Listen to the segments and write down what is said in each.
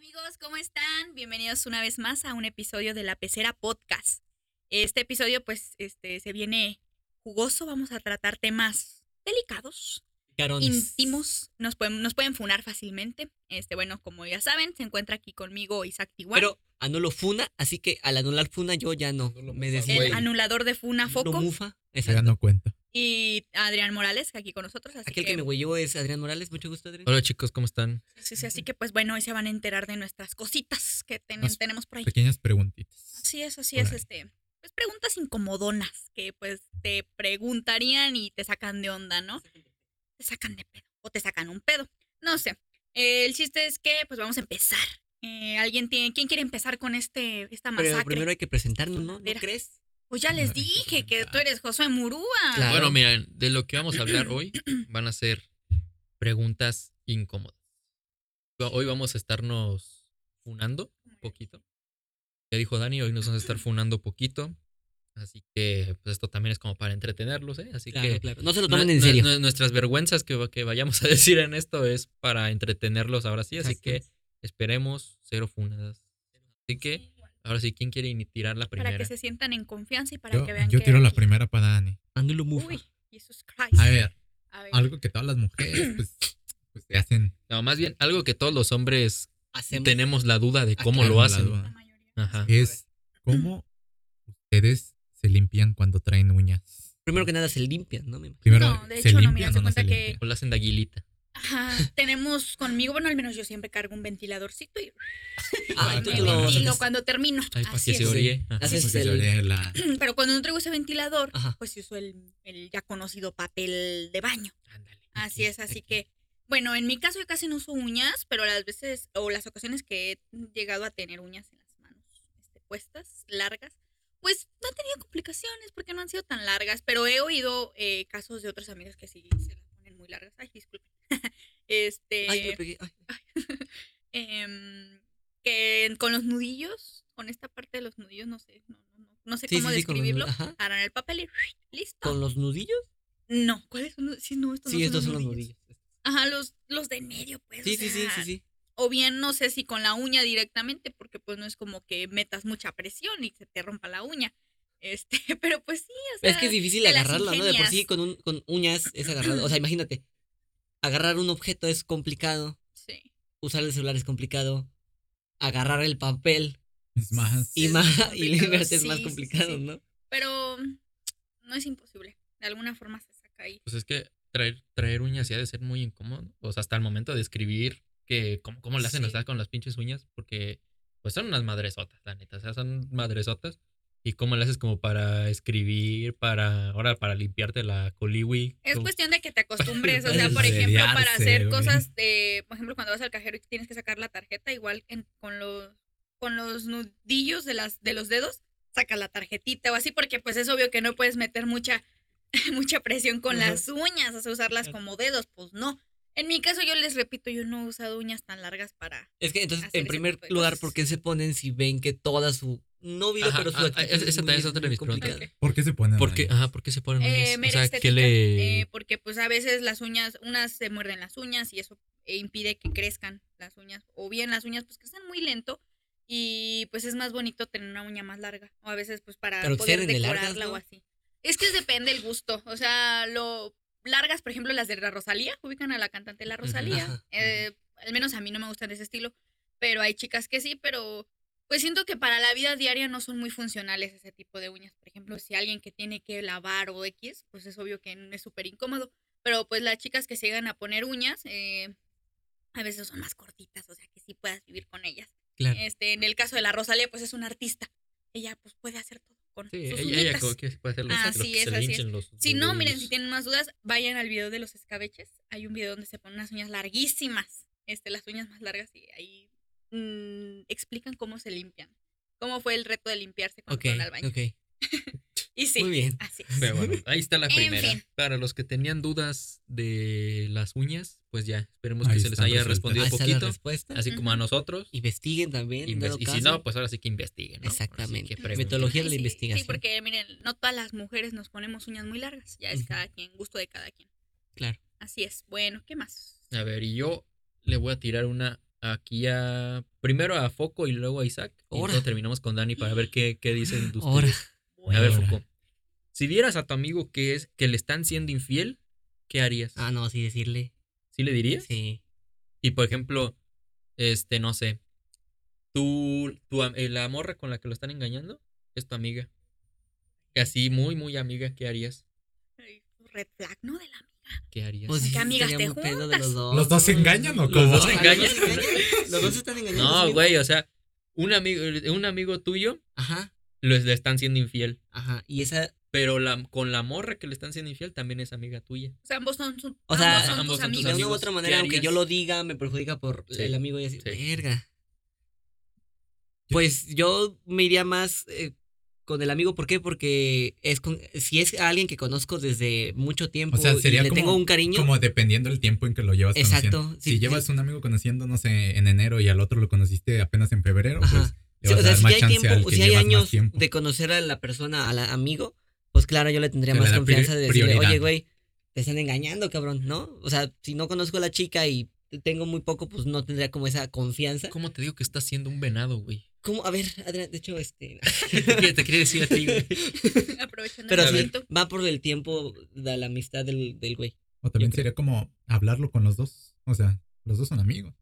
amigos, ¿cómo están? Bienvenidos una vez más a un episodio de La Pecera Podcast. Este episodio pues este se viene jugoso, vamos a tratar temas delicados, Carones. íntimos, nos pueden, nos pueden funar fácilmente. Este, bueno, como ya saben, se encuentra aquí conmigo Isaac Tiguan, Pero anulo funa, así que al anular funa yo ya no. Me mufa, güey. el anulador de Funa Foco mufa. Ya Exacto. no cuenta. Y Adrián Morales, que aquí con nosotros. Así Aquel que me huelló es Adrián Morales. Mucho gusto, Adrián. Hola chicos, ¿cómo están? sí, sí, así que pues bueno, hoy se van a enterar de nuestras cositas que ten- tenemos por ahí. Pequeñas preguntitas. Así es, así por es, ahí. este, pues preguntas incomodonas que pues te preguntarían y te sacan de onda, ¿no? Te sacan de pedo o te sacan un pedo, no sé. Eh, el chiste es que pues vamos a empezar. Eh, ¿Alguien tiene, quién quiere empezar con este, esta Pero masacre? primero hay que presentarnos, ¿no? ¿No crees? Pues ya les dije que tú eres Josué Murúa. Claro. Bueno, miren, de lo que vamos a hablar hoy van a ser preguntas incómodas. Hoy vamos a estarnos funando un poquito. Ya dijo Dani, hoy nos vamos a estar funando poquito. Así que pues esto también es como para entretenerlos, ¿eh? Así Claro, que claro. No se lo tomen en serio. nu- nuestras vergüenzas que, va- que vayamos a decir en esto es para entretenerlos ahora sí. Así Exacto. que esperemos cero funadas. Así que ahora sí, ¿quién quiere ni tirar la Para primera? que se sientan en confianza y para Yo, que vean yo que tiro la aquí- primera para Dani. Anulo mufa. Uy, Jesus Christ. A ver, A ver. algo que todas las mujeres pues, pues se hacen. No, más bien algo que todos los hombres Hacemos. tenemos la duda de cómo lo la hacen. La. Ajá. Es cómo ustedes se limpian cuando traen uñas. Primero que nada se limpian, ¿no? Me. Primero, No, de ¿se hecho, no, limpian mira, se o no cuenta se que- limpian? O lo hacen de aguilita. Ajá, tenemos conmigo, bueno, al menos yo siempre cargo un ventiladorcito y Ah, Ay, tú me tú lo- ventilo cuando termino. Ay, para Así que se es. oríe. Ajá. Haces Porque se el- oye la- Pero cuando no traigo ese ventilador, Ajá. pues uso el, el ya conocido papel de baño. Ándale. Así es, así que, bueno, en mi caso yo casi no uso uñas, pero las veces o las ocasiones que he llegado a tener uñas en las manos este, puestas, largas, pues no he tenido complicaciones porque no han sido tan largas, pero he oído eh, casos de otras amigas que sí se las ponen muy largas. Ay, disculpen. este, Ay, me pegué. Ay. em, que con los nudillos, con esta parte de los nudillos, no sé, no, no, no, no sé Sí, cómo sí, sí, los describirlo. Harán el papel y listo. ¿Con los nudillos? No, ¿cuáles son? Sí, no, estos Sí, no estos son los los nudillos. nudillos. Ajá, los, los de medio, pues. Sí, o sí, sí, sí, sí. O bien, no sé si con la uña directamente, porque pues no es como que metas mucha presión y se te rompa la uña. Este, pero pues sí, o sea. Es que es difícil agarrarla, ¿no? De por sí con, un, con uñas es agarrado. O sea, imagínate. Agarrar un objeto es complicado. Sí. Usar el celular es complicado. Agarrar el papel Es más. y, Es más, más y complicado, limpiarte es más complicado, sí. ¿no? Pero no es imposible. De alguna forma se saca ahí. Pues es que traer, traer uñas sí ha de ser muy incómodo. O sea, hasta el momento de escribir, que cómo, cómo le hacen Sí. o sea, con las pinches uñas, porque pues son unas madresotas, la neta. O sea, son madresotas. Y cómo le haces como para escribir, para ahora para limpiarte la coliwi. Es cuestión de que te acostumbres, o sea, por ejemplo, para hacer cosas de, por ejemplo, cuando vas al cajero y tienes que sacar la tarjeta, igual en- con los con los nudillos de las de los dedos, saca la tarjetita o así porque pues es obvio que no puedes meter mucha mucha presión con las uñas, o sea, usarlas como dedos, pues no. En mi caso yo les repito, yo no he usado uñas tan largas para Es que entonces, hacer en primer lugar. ¿por qué se ponen si ven que toda su. No vida, Ajá, pero su ah, actitud esa- es esa muy- también es otra de mis preguntas. ¿Por qué se ponen ¿Por qué, uñas? ajá, ¿por qué se ponen uñas? Eh, o mera sea, estética, ¿qué le...? eh, porque pues a veces las uñas, unas se muerden las uñas y eso eh, impide que crezcan las uñas. O bien las uñas pues crecen muy lento y pues es más bonito tener una uña más larga. O a veces pues para Pero que poder decorarla largas, o ¿no? así. Es que depende el gusto. O sea, lo largas, por ejemplo, las de la Rosalía, ubican a la cantante La Rosalía. Eh, al menos a mí no me gustan de ese estilo, pero hay chicas que sí, pero pues siento que para la vida diaria no son muy funcionales ese tipo de uñas. Por ejemplo, si alguien que tiene que lavar o X, pues es obvio que es súper incómodo. Pero pues las chicas que se llegan a poner uñas, eh, a veces son más cortitas, o sea que sí puedas vivir con ellas. Claro. Este, en el caso de la Rosalía, pues es una artista. Ella pues puede hacer todo con Sí, sus ella, ella como que puede hacer los, Así los que es, se así es. los Si no, miren, si tienen más dudas, vayan al video de los escabeches. Hay un video donde se ponen unas uñas larguísimas, este, las uñas más largas, y ahí mm, explican cómo se limpian. Cómo fue el reto de limpiarse cuando Ok, fueron al baño. ok. Y sí, Muy bien. así es. Pero bueno, ahí está la En primera. fin. Para los que tenían dudas de las uñas, pues ya, esperemos Ahí que se les haya respondido un poquito. respuesta. Así como a nosotros. Investiguen también. Inves- y si no, pues ahora sí que investiguen. Exactamente. que. Metodología de la sí, investigación. Sí, porque miren, no todas las mujeres nos ponemos uñas muy largas. Ya es cada quien, gusto de cada quien. Claro. Así es. Bueno, ¿qué más? A ver, y yo le voy a tirar una aquí a. Primero a Foco y luego a Isaac. Y Ahora. luego terminamos con Dani para ver qué, qué dicen de ustedes. Ahora. A ver. Foco. Si vieras a tu amigo que es que le están siendo infiel, ¿qué harías? Ah, no, sí decirle. ¿Sí le dirías? Sí. Y por ejemplo, este, no sé. Tú, tu, am- eh, la morra con la que lo están engañando es tu amiga. Así, muy, muy amiga, ¿qué harías? Ay, Red flag, ¿no? De la amiga. ¿Qué harías? Pues sí, ¿Qué amigas te de los dos. ¿Los dos se engañan o Los cómo? dos se engañan? Los dos se están engañando. no, güey, o sea, un amigo, un amigo tuyo Ajá, lo- le están siendo infiel. ajá. Y esa. Pero la, con la morra que le están siendo infiel también es amiga tuya. O sea, ambos son, su- O sea, ambos son ambos tus son tus De amigos. una u amigos, otra ¿qué manera, aunque yo lo diga, me perjudica por Sí, el amigo y así. sí. Verga. Pues yo me iría más eh, con el amigo. ¿Por qué? Porque es con, si es alguien que conozco desde mucho tiempo O sea, sería y le como, tengo un cariño. como dependiendo del tiempo en que lo llevas Exacto. conociendo. sí, si sí. llevas un amigo conociendo, no sé, en enero y al otro lo conociste apenas en febrero, Ajá. pues Sí, o sea, si hay tiempo, si hay años tiempo. de conocer a la persona, al amigo, pues claro, yo le tendría más confianza de decirle, prioridad. oye, güey, te están engañando, cabrón, ¿no? O sea, si no conozco a la chica y tengo muy poco, pues no tendría como esa confianza. ¿Cómo te digo que estás siendo un venado, güey? ¿Cómo? A ver, Adrián, de hecho, este... te, quiere decir a ti, güey. Aprovechando Pero el sí, momento. va por el tiempo de la amistad del, del güey. O también sería como hablarlo con los dos. O sea, los dos son amigos.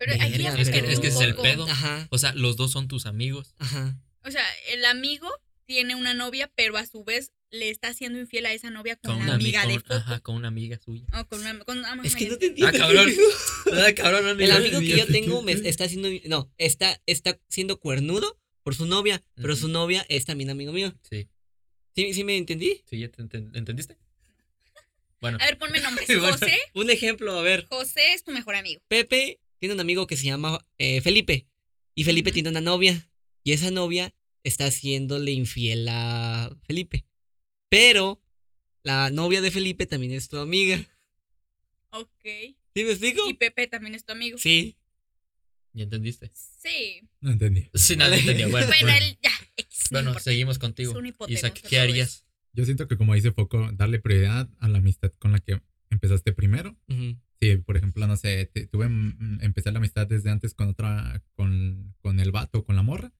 Pero Verga, aquí ya Es que- es que un ese es el pedo. Ajá, O sea, los dos son tus amigos. ajá. O sea, el amigo tiene una novia, pero a su vez le está siendo infiel a esa novia con, Con una amiga amiga. de Foco. Ajá, con una amiga suya. Con una, con Es que no te entiendo. Ah, cabrón. Ah, cabrón, no, El amigo que yo tengo me está haciendo, no, está, está siendo cuernudo por su novia, pero su novia es también amigo mío. Sí, ¿Sí, sí me entendí? sí, ya te enten- ¿entendiste? Bueno, A ver, ponme nombres. Bueno, José. Un ejemplo, a ver. José es tu mejor amigo. Pepe tiene un amigo que se llama eh, Felipe. Y Felipe tiene una novia. Y esa novia está haciéndole infiel a Felipe. Pero la novia de Felipe también es tu amiga. Ok. ¿Sí me explico? Y Pepe también es tu amigo. Sí. ¿ya entendiste? Sí. No entendí. Sí, nadie entendía. Bueno, Bueno, bueno, él ya. No Bueno, seguimos contigo. Es una hipotenusa Isaac, ¿qué harías? Yo siento que como dice Foco, darle prioridad a la amistad con la que empezaste primero. Ujú. Si, por ejemplo, no sé, te- tuve, mm, empecé la amistad desde antes con otra, con, con el vato, con la morra,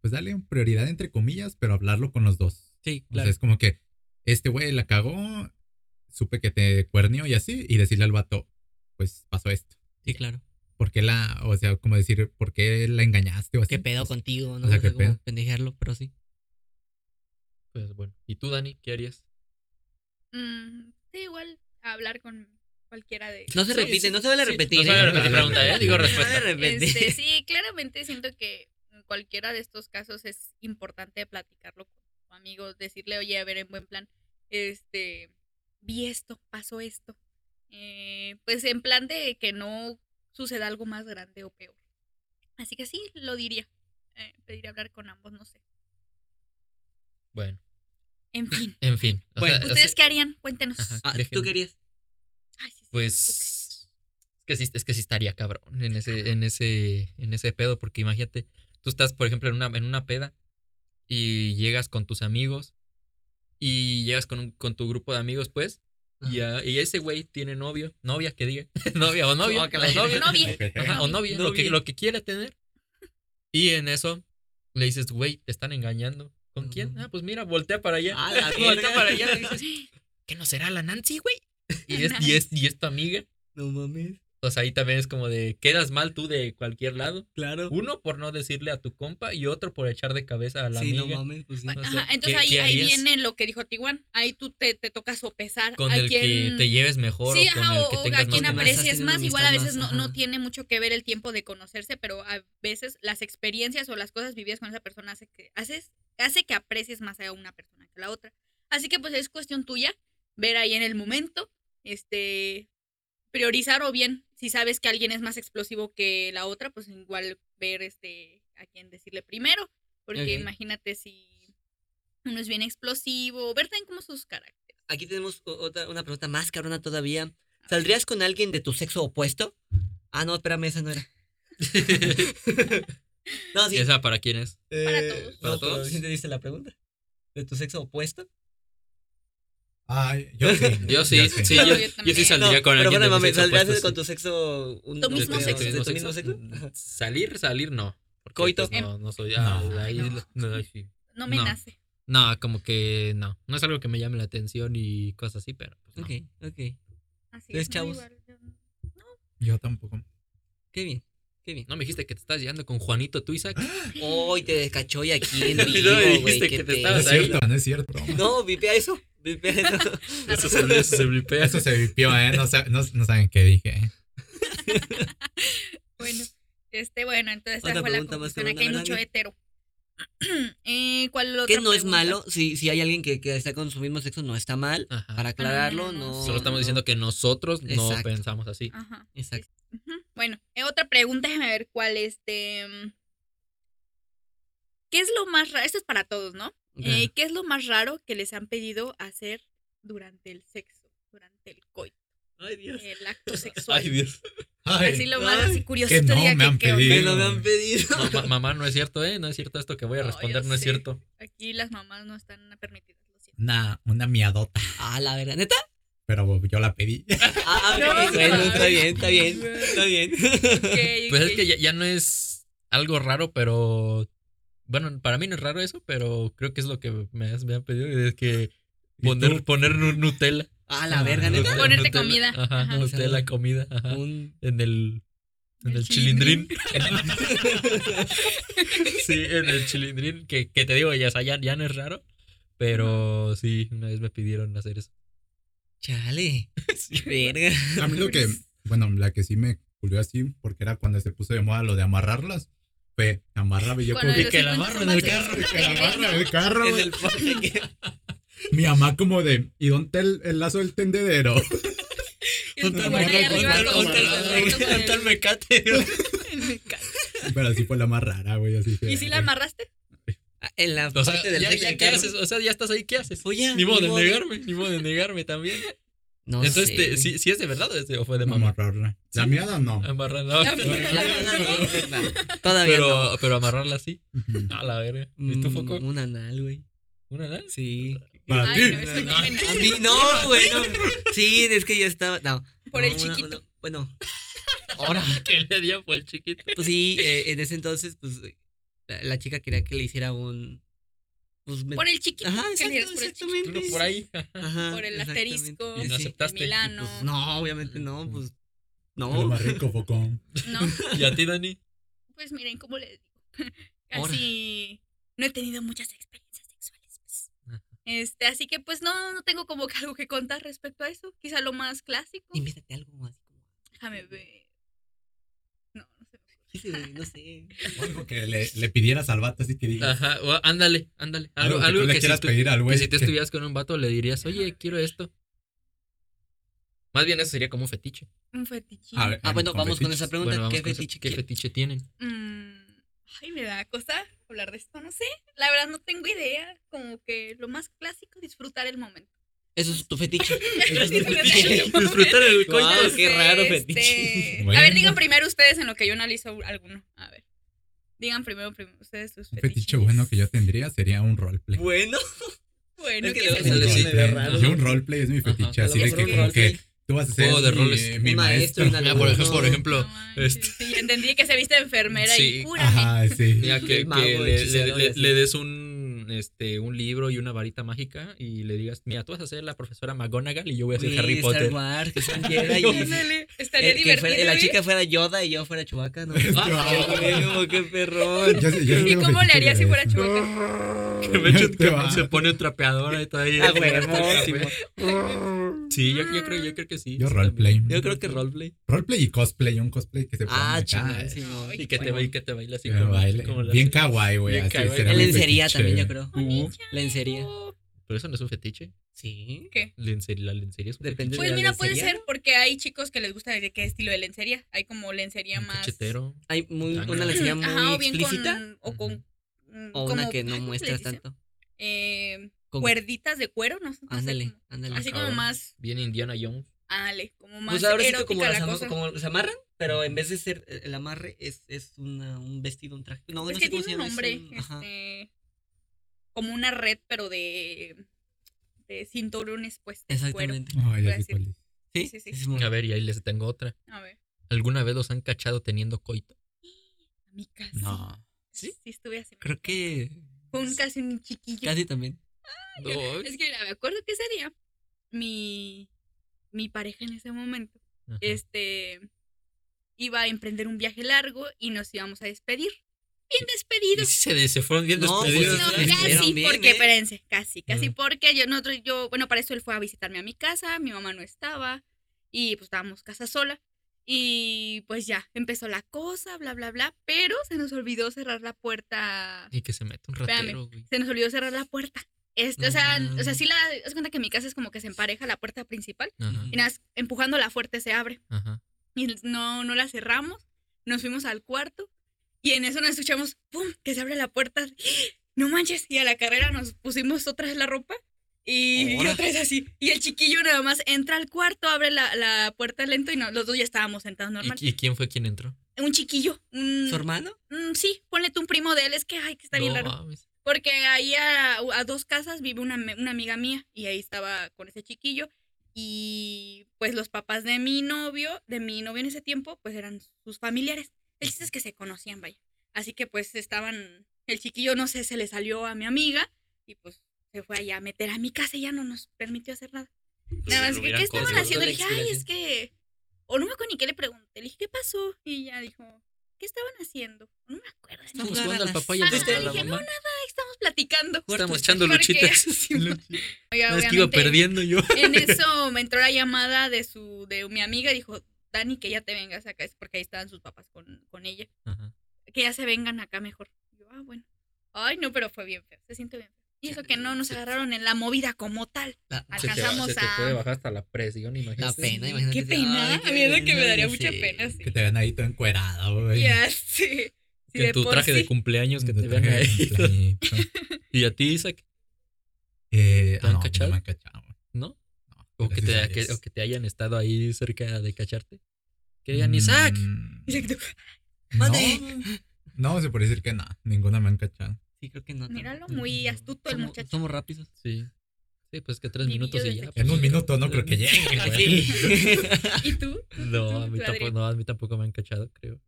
pues darle prioridad entre comillas, pero hablarlo con los dos. Sí, O claro. sea, es como que este güey la cagó, supe que te cuernió y así, y decirle al vato, pues pasó esto. Sí, claro. ¿Por qué la, o sea, como decir, ¿por qué la engañaste o así? ¿Qué pedo Pues, contigo? No o sea, sé ¿qué cómo pedo? pendejearlo, pero sí. Pues bueno. ¿Y tú, Dani, qué harías? Mm, sí, igual hablar con cualquiera de. No se Sí, repite, sí, no se vale sí, repetir. no se vale repetir pregunta, ¿eh? Digo No se respuesta. repetir. Este, sí, claramente siento que en cualquiera de estos casos es importante platicarlo con tu amigo, decirle, oye, a ver, en buen plan, este, vi esto, pasó esto. Eh, pues en plan de que no suceda algo más grande o peor. Así que sí, lo diría. Eh, pediría hablar con ambos, no sé. Bueno, En fin. en fin. o Bueno, sea, ¿Ustedes qué harían? Cuéntenos. Ajá. Ah, ¿Tú querías? Ay, sí, sí, ¿tú qué? Pues es que sí, es que sí estaría cabrón en ese, en ese, en ese pedo, porque imagínate, tú estás, por ejemplo, en una, en una peda y llegas con tus amigos y llegas con, un- con tu grupo de amigos, pues, y, a- y ese güey tiene novio, novia que diga, novia o novio, que o la- Novia. Ajá, o novia, lo que, Novia. lo que quiera tener. Y en eso le dices, güey, te están engañando. ¿Con quién? Ah, pues mira, voltea para allá. Ah, voltea para allá y dices, ¿qué no será la Nancy, güey? Y es, y es, y es tu amiga. No mames. O sea, ahí también es como de, quedas mal tú de cualquier lado. Claro. Uno por no decirle a tu compa y otro por echar de cabeza a la sí, no amiga. mames, pues sí. O sea, Ajá, entonces ¿qué- ahí, qué ahí viene lo que dijo Tiguan. Ahí tú te, te toca sopesar con a el que te lleves mejor Sí, o con ajá, el o, que o tengas a quien aprecies más. Igual a veces más, no, no tiene mucho que ver el tiempo de conocerse, pero a veces las experiencias o las cosas vividas con esa persona hace que, haces, hace que aprecies más a una persona que a la otra. Así que pues es cuestión tuya ver ahí en el momento, este, priorizar o bien, si sabes que alguien es más explosivo que la otra, pues igual ver este a quién decirle primero, porque imagínate si uno es bien explosivo, ver también como sus caracteres. Aquí tenemos otra, una pregunta más cabrona todavía. ¿Saldrías con alguien de tu sexo opuesto? Ah, no, espérame, esa no era. no, sí. ¿Esa para quién es? Para Eh, todos. ¿Para todos? ¿sí te diste la pregunta? ¿De tu sexo opuesto? Ay, yo sí. Yo sí, sí, No, yo, yo yo sí saldría No, con pero alguien bueno, de mi mami, ¿saldrías con sí. tu sexo? Un, ¿Tu mismo sexo? de ¿De tu mismo sexo? Salir, salir, no. Porque, Coito. pues, no, no soy. No. ah, ahí, No. no, ahí sí. No me No. nace. No, como que no. No es algo que me llame la atención y cosas así, pero. Pues, no. Ok, ok. Así ¿Ustedes, es, no, chavos? igual, yo- Yo tampoco. Qué bien, qué bien. No me dijiste que te estás llevando con Juanito, tú, Isaac. Hoy te descachó y aquí en No vivo, me güey. dijiste qué que te pedo. No estabas es cierto, no es cierto. No, vipea eso. Eso. Eso se, eso se blipea. Eso se vipió, ¿eh? No, sa- no, no saben qué dije. ¿eh? Bueno, este, bueno, entonces esa Otra fue la pregunta más conclusión. Aquí hay mucho hetero. eh, ¿Cuál otra Que no es malo. Si, si hay alguien que, que está con su mismo sexo, no está mal. Ajá. Para aclararlo, Ah, no, no. Solo estamos no. diciendo que nosotros no Exacto. pensamos así. Ajá. Exacto. Bueno, eh, otra pregunta, déjame ver cuál este. mm, ¿Qué es lo más raro? Esto es para todos, ¿no? Eh, ¿Qué es lo más raro que les han pedido hacer durante el sexo, durante el coito, Ay, Dios. el acto sexual? Ay, Dios. Ay, Así lo más ay, así curioso que no me que han. Que pedido. no me han pedido. No, ma- mamá, no es cierto, ¿eh? No es cierto esto que voy a No, responder, yo no es cierto. Aquí las mamás no están permitidas, lo siento. Una, una miadota. Ah, la verdad, neta. Pero yo la pedí. Ah, No, bueno, no. está bien, está bien. Está bien. Ok, Pues es que ya, ya no es algo raro, pero. Bueno, para mí no es raro eso, pero creo que es lo que me, has- me han pedido. Es que ¿Y poner, poner nu- Nutella. Ah, la verga, neta. Nutella- Ponerte Nutella, comida. Ajá, Ajá. Nutella, comida. Ajá. Un. En el. En El el chilindrín. sí, en el chilindrín. Que, que te digo, ya, ya, ya no es raro. Pero sí, una vez me pidieron hacer eso. Chale. Verga. A mí lo que, bueno, la que sí me culió así, porque era cuando se puso de moda lo de amarrarlas, fue amarraba y yo Con como el que, que la 50 amarro en el carro, que la amarra en el carro. En el. Mi mamá como de, ¿y dónde está el, el lazo del tendedero? Con- con- mecate. Me cago. Pero así fue la más rara, güey, así que... ¿Y si la amarraste? Ah, En la O sea, parte del ya, ya, del ¿qué carro. haces? O sea, ya estás ahí, ¿qué haces? Oye, Ni modo de negarme, ni modo de negarme también. No Entonces, sé, te- güey. ¿sí, sí es de verdad o, es de- o fue de No, mamá? amarrarla. La miada no. Amarrarla. La Todavía Pero, no. pero amarrarla sí. A la verga. ¿Y tú, Mm, Foco? Un anal, güey. ¿Una nada? Sí. Para Ay, ti. no, no A mí no, güey. no. Sí, es que yo estaba. No. Por No, el chiquito. una- bueno, Ahora que le dio fue el chiquito. pues sí, eh, en ese entonces, pues la, la chica quería que le hiciera un. Pues, me- Por el chiquito. Ajá, ¿qué le exacto, dirías por el chiquito? por ahí. Ajá, Por el asterisco. Y no aceptaste. de Milano. Pues, no, obviamente no, pues. Lo No. más rico, Focón. No, ¿Y a ti, Dani? pues miren, ¿cómo les digo? Ahora. Casi no he tenido muchas experiencias sexuales. pues. Este, así que pues no, no tengo como que algo que contar respecto a eso. Quizá lo más clásico. Invéntate algo así como. Déjame ver. No, no sé. Algo que le, le pidieras al vato así que digas. Ajá, o- ándale, ándale. Algo, Algo, que algo tú le que, si quieras tú- pedir al que güey. si tú estuvieras con un vato le dirías, oye, quiero esto. Más bien eso sería como un fetiche. Un ver, Ah, bueno, vamos con esa pregunta. Bueno, ¿Qué fetiche ¿Qué fetiche tienen? Mm, ay, me da cosa hablar de esto, no sé. La verdad no tengo idea. Como que lo más clásico, disfrutar el momento. Eso es tu fetiche. Disfrutar el coito. Entonces, qué raro este, fetiche. A Bueno. ver, digan primero ustedes en lo que yo analizo alguno. A ver. Digan primero, primero ustedes sus Un fetiches. fetiche bueno que yo tendría sería un roleplay. Bueno. Bueno, Es que ¿qué luego es eso? le Sí, raro. Yo un roleplay es mi Ajá. fetiche, A así de que un como que roleplay. tú vas a ser Juego de mi, roles. mi Un maestro maestro. Mira, por ejemplo, por ejemplo, No este- sí, entendí que se viste de enfermera Sí. y cúrame. Ajá, sí. Mira, que, que le, le- le- le des un, este, un libro y una varita mágica y le digas, mira, tú vas a ser la profesora McGonagall y yo voy a ser Harry Star Potter. Wars, que son Jedi y. Estaría eh, que divertido. fuera- la chica fuera Yoda y yo fuera Chewbacca, ¿no? Ah, qué perrón. Yo yo ¿Y cómo le haría si fuera. Chewbacca? Que me echen- Te que se pone un trapeador ahí todavía. Ah, huevísimo. Sí, yo, yo creo, yo creo que sí. Yo roleplay. Yo creo que roleplay. Roleplay y cosplay, un cosplay que se pone Ah, eh, sí, no. Y que te, bueno. baile, que te baile así como, baile. como la- Bien kawaii, güey. Así kawaii. lencería también, yo creo. Uh, Lencería. Pero eso no es un fetiche. Sí. ¿Qué? Lencería, la lencería es un Depende fetiche. Pues mira, puede ser porque hay chicos que les gusta de qué estilo de lencería. Hay como lencería Un más. cachetero. Hay muy, Ah, una lencería muy Ajá, o bien explícita. con. O con. mm, O una como- que no ¿cómo se muestra tanto. Eh, Con- cuerditas de cuero, no Ándale, ándale. Así como más. Bien Indiana Jones. Ándale, como más Pues ahora sí que como, la cosa. como se amarran, pero en vez de ser eh, el amarre, es, es una, un vestido, un traje. No, es no que sé cómo se llama. nombre. es un- ajá. este, como una red, pero de. este, cinturones puestos. de cuero. Exactamente. Ay, Voy ya a sé cuál es. Sí, Sí, sí, A ver, y ahí les tengo otra. A ver, ¿Alguna vez los han cachado teniendo coito? a mí casi. No. Sí, sí estuve así. Creo que Fue un casi un chiquillo. casi también. No, Es que me acuerdo que ese día mi, mi pareja en ese momento Ajá. este iba a emprender un viaje largo y nos íbamos a despedir. Bien despedidos. sí se, de- se fueron bien No, pues, despedidos. No, se despidieron casi, bien, porque, ¿eh? espérense, casi, casi porque yo, nosotros, yo, bueno, para eso él fue a visitarme a mi casa, mi mamá no estaba, y pues estábamos casa sola, y pues ya, empezó la cosa, bla, bla, bla, pero se nos olvidó cerrar la puerta, Y que se mete un Espérame. ratero, güey. se nos olvidó cerrar la puerta. Este, No o sea, o sea, sí la, haz cuenta que en mi casa es como que se empareja la puerta principal, Ajá, y nada, más empujándola fuerte se abre, ajá. y no, no la cerramos, nos fuimos al cuarto y en eso nos escuchamos, ¡pum!, que se abre la puerta. No manches, y a la carrera nos pusimos otra vez la ropa y, otra vez así. Y el chiquillo nada más entra al cuarto, abre la, la puerta lento y no, los dos ya estábamos sentados normal. ¿Y, y quién fue quien entró? Un chiquillo, un, ¿Su hermano? mm, sí, ponle tú un primo de él, es que, ay, que está bien No raro. mames. Porque ahí a, a dos casas vive una, una amiga mía y ahí estaba con ese chiquillo. Y pues los papás de mi novio, de mi novio en ese tiempo, pues eran sus familiares. El chiste es que se conocían, vaya. Así que pues estaban, el chiquillo no sé, se le salió a mi amiga y pues se fue allá a meter a mi casa y ya no nos permitió hacer nada. Nada más que, ¿qué estaban haciendo? Le dije, ay, es que... O no me acuerdo ni qué le pregunté. Le dije, ¿qué pasó? Y ella dijo, ¿qué estaban haciendo? No me acuerdo. Estamos jugando al las- papá y al Ah, la dije, no, nada, estamos platicando. Estamos echando luchitas. Oiga, No, es que iba perdiendo yo. En eso me entró la llamada de su, de mi amiga, dijo, Dani, que ya te vengas acá, es porque ahí estaban sus papás con, con ella. Ajá. Que ya se vengan acá mejor. Y yo, ah, bueno. Ay, no, pero fue bien feo, se siente bien feo. Y eso que no nos agarraron en la movida como tal. La, Se te- Alcanzamos se te a- puede bajar hasta la presión, la imagínate. pena, Sí, imagínate. qué pena, Ay, qué a mí es que me daría ya mucha pena, sí. Que te vean ahí todo encuerado, güey. Ya, sí. Sí, Que tu traje de sí. cumpleaños que te vean ahí. Y a ti, Isaac, Eh, ¿Te han ah, no, cachado? no me han cachado. ¿no? No, O que, te, que- o que te hayan estado ahí cerca de cacharte. Que digan, Isaac. Mm, Isaac, tú, Mande. No, no, se puede decir que no. Ninguna me han cachado. Sí, creo que no. Míralo, muy astuto el muchacho. Somos rápidos. Sí. Sí, pues que tres minutos y ya. pues. En un minuto no creo que llegue. ¿Y tú? No, ¿Tú, a mí, tampoco, no, a mí tampoco me han cachado, creo.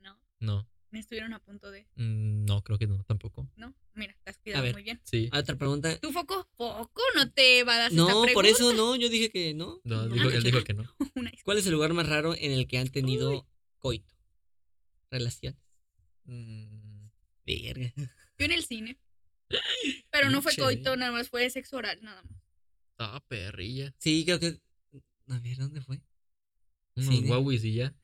No, No, me estuvieron a punto de... Mm, no, creo que no, tampoco. No, mira, te has cuidado ver. muy bien. Sí. Ah, Otra pregunta. ¿Tu foco? ¿Foco? ¿No te va a dar esta No, por eso no. Yo dije que no. No, No, dijo, él dijo que no. ¿Cuál es el lugar más raro en el que han tenido coito? Relaciones. Mm, Verga. Yo en el cine. Pero no fue coito, nada más fue sexo oral, nada más. Ah, perrilla. Sí, creo que. A ver, ¿dónde fue? Unos Cine. guauis y ya.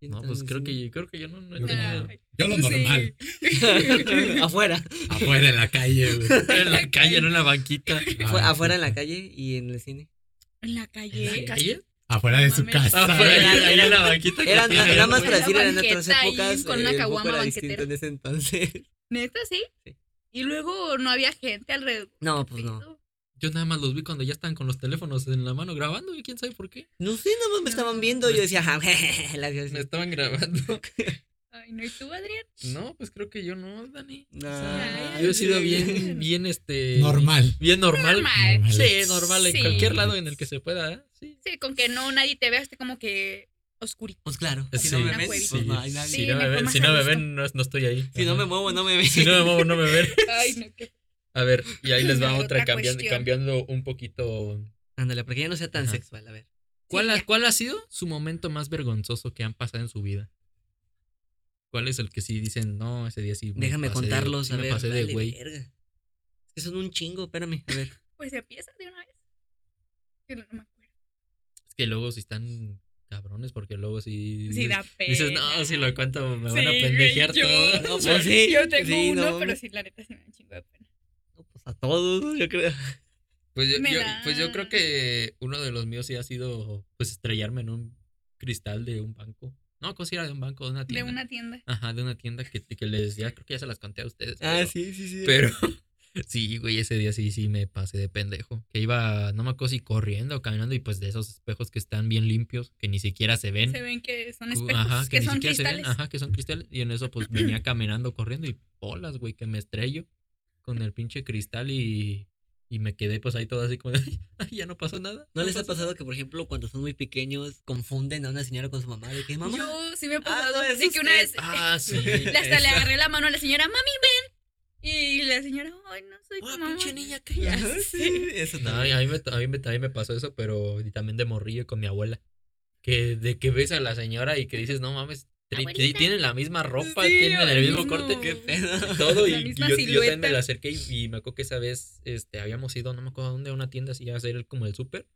No, pues creo que, creo que yo no, no he Yo tenido. Ay, Yo lo sí. normal. afuera. Afuera en la calle, güey. En la calle, no en la banquita. Fue Ah, afuera en la calle y en el cine. En la calle. ¿En la calle? Afuera de su casa. Afuera, Era- la banquita. que Era, tiene, era más para decir, en ahí, épocas. con una eh, caguama banquetera. en ese entonces. ¿Neta sí? Sí. Y luego no había gente alrededor. No, ¿Qué pues no. Yo nada más los vi cuando ya están con los teléfonos en la mano grabando y quién sabe por qué. No sé, nada más me estaban viendo. Yo decía, "Ja. Me estaban grabando. Ay, no, ¿y tú, Adrián? No, pues creo que yo no, Dani. No, Ay, Yo he sido bien, bien este. Normal. Bien normal. Normal. Sí, normal en Sí. cualquier lado en el que se pueda. ¿eh? Sí. Sí, con que no nadie te vea, esté como que oscurito. Pues claro, Sí, si no me ven, cuevita. pues no hay nadie. Sí, si no me ven, si no me gusto. ven no, no estoy ahí. Si no me muevo, no me ven. Si no me muevo, no me ven. Ay, no, qué. A ver, y ahí les va Otra otra, cambiando, cambiando un poquito. Ándale, porque ya no sea tan Ajá. sexual, a ver. ¿Cuál, Sí, ha, ya. ¿Cuál ha sido su momento más vergonzoso que han pasado en su vida? ¿Cuál es el que sí dicen, no, ese día sí me Déjame de- contarlos, sí a me ver. pasé de güey? Es que son un chingo, espérame, a ver. Pues empieza de una vez. Que no me acuerdo. Es que luego sí están cabrones porque luego sí... Sí, da pena. Dices, no, si lo cuento me van a pendejear yo- todo. No, pues sí. Yo tengo sí, uno, no, pero sí, la neta sí me da un chingo de pena. No, pues a todos, yo creo. Pues yo, Me yo- da- pues yo creo que uno de los míos sí ha sido pues estrellarme en un cristal de un banco. No, cosa era de un banco, de una De tienda. una tienda. Ajá, de una tienda que, que les ya creo que ya se las conté a ustedes. Ah, pero- sí, sí, sí. Pero sí, güey, ese día sí, sí me pasé de pendejo. Que iba, no me acuerdo si corriendo o caminando y pues de esos espejos que están bien limpios, que ni siquiera se ven. Se ven que son espejos, Ajá, que, que ni son siquiera cristales. se ven. Ajá, que son cristales. Y en eso pues venía caminando, corriendo y bolas, güey, que me estrello con el pinche cristal y Y me quedé pues ahí todo así como de, "Ay, ya no pasó nada. ¿No les ha pasado que, por ejemplo, cuando son muy pequeños, confunden a una señora con su mamá? De que, mamá, Yo sí me he Ah, pasado no, de que una vez Ah, sí. hasta le agarré la mano a la señora, mami, ven. Y la señora, ay, no soy tu Ah, mamá. pinche niña, que ya sí, eso No, también. a mí, me, a, mí me, mí me pasó eso, pero y también de morrillo con mi abuela. Que de que ves a la señora y que dices, no mames. Tienen la misma ropa, Sí, tienen el mismo mismo- corte, Qué pedo. todo. La Y, misma yo, yo también me la acerqué y, y me acuerdo que esa vez este, habíamos ido, no me acuerdo a dónde, a una tienda así a hacer el- como el súper.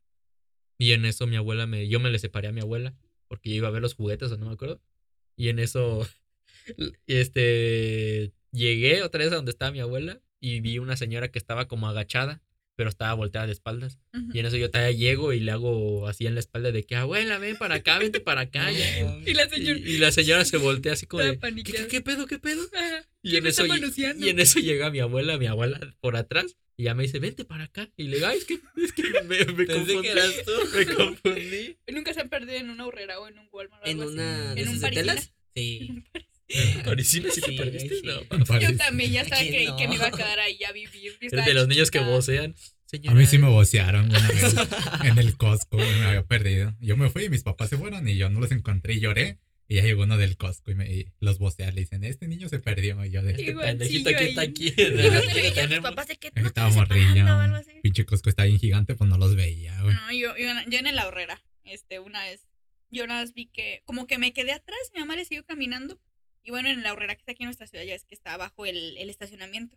Y en eso mi abuela me, yo me le separé a mi abuela porque yo iba a ver los juguetes o no me acuerdo. Y en eso, este, llegué otra vez a donde estaba mi abuela y vi una señora que estaba como agachada, pero estaba volteada de espaldas. Ujú. Y en eso yo todavía llego y le hago así en la espalda de que, abuela, ven para acá, vente para acá. ya". Y la Y, señora, y la señora se voltea así como de, ¿qué, qué, qué pedo, qué pedo? Ajá. Y ¿Quién en, eso, y en eso llega mi abuela, mi abuela por atrás, y ya me dice, vente para acá. Y le digo, ay, es que, es que me, me confundí. que eras tú. Me confundí. Nunca se han perdido en una horrera o en un Walmart o ¿En algo así? una de ¿En un esas de Telas? Sí. Si te Sí, perdiste, sí. no. Yo también ya estaba ¿Quién creí que me iba a no? quedar ahí a vivir. estaba de los niños que vocean. A Señora, mí sí me vocearon una vez en el Costco, me había perdido. Yo me fui y mis papás se fueron y yo no los encontré y lloré. Y ya llegó uno del Costco y, me, y los vocea, le dicen, este niño se perdió. Y yo de, Este pendejito sí, yo está aquí. No tenemos. papás de que no que te estaba morrillo. Pinche Costco está bien gigante, pues no los veía, güey. No, yo, yo, yo en la horrera, este, una vez, yo nada más vi que, como que me quedé atrás, mi mamá le siguió caminando. Y bueno, en la horrera que está aquí en nuestra ciudad, ya es que está abajo el, el estacionamiento.